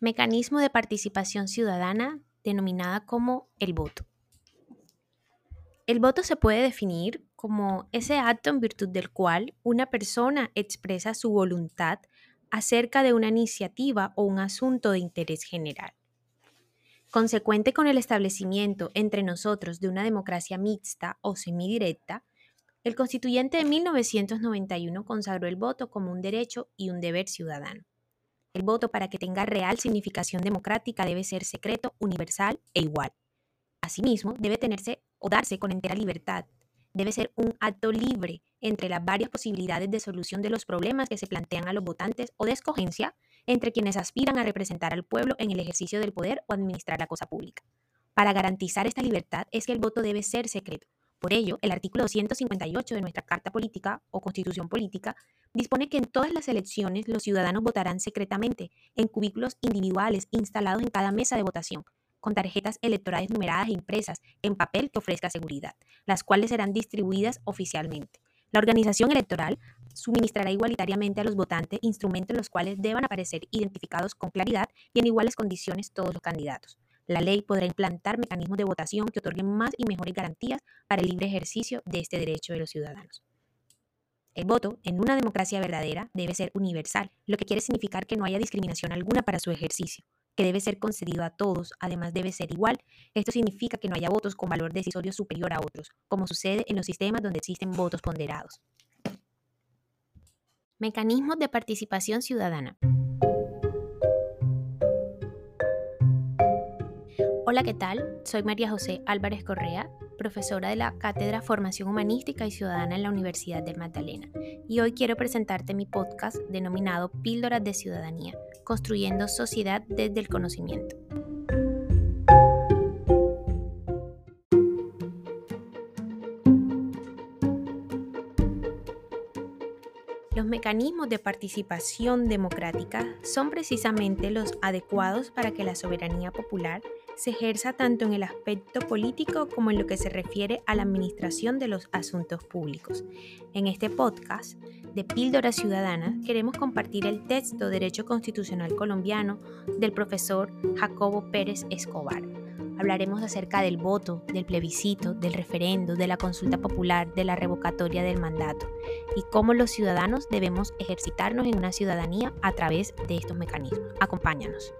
Mecanismo de participación ciudadana denominada como el voto. El voto se puede definir como ese acto en virtud del cual una persona expresa su voluntad acerca de una iniciativa o un asunto de interés general. Consecuente con el establecimiento entre nosotros de una democracia mixta o semidirecta, el constituyente de 1991 consagró el voto como un derecho y un deber ciudadano. El voto para que tenga real significación democrática debe ser secreto, universal e igual. Asimismo, debe tenerse o darse con entera libertad. Debe ser un acto libre entre las varias posibilidades de solución de los problemas que se plantean a los votantes o de escogencia entre quienes aspiran a representar al pueblo en el ejercicio del poder o administrar la cosa pública. Para garantizar esta libertad es que el voto debe ser secreto. Por ello, el artículo 258 de nuestra Carta Política o Constitución Política dispone que en todas las elecciones los ciudadanos votarán secretamente en cubículos individuales instalados en cada mesa de votación, con tarjetas electorales numeradas e impresas en papel que ofrezca seguridad, las cuales serán distribuidas oficialmente. La organización electoral suministrará igualitariamente a los votantes instrumentos en los cuales deban aparecer identificados con claridad y en iguales condiciones todos los candidatos. La ley podrá implantar mecanismos de votación que otorguen más y mejores garantías para el libre ejercicio de este derecho de los ciudadanos. El voto en una democracia verdadera debe ser universal, lo que quiere significar que no haya discriminación alguna para su ejercicio, que debe ser concedido a todos, además debe ser igual. Esto significa que no haya votos con valor decisorio superior a otros, como sucede en los sistemas donde existen votos ponderados. Mecanismos de participación ciudadana. Hola, ¿qué tal? Soy María José Álvarez Correa, profesora de la Cátedra Formación Humanística y Ciudadana en la Universidad de Magdalena, y hoy quiero presentarte mi podcast denominado Píldoras de Ciudadanía, construyendo sociedad desde el conocimiento. Los mecanismos de participación democrática son precisamente los adecuados para que la soberanía popular se ejerza tanto en el aspecto político como en lo que se refiere a la administración de los asuntos públicos. En este podcast de Píldoras Ciudadanas queremos compartir el texto Derecho Constitucional Colombiano del profesor Jacobo Pérez Escobar. Hablaremos acerca del voto, del plebiscito, del referendo, de la consulta popular, de la revocatoria del mandato y cómo los ciudadanos debemos ejercitarnos en una ciudadanía a través de estos mecanismos. Acompáñanos.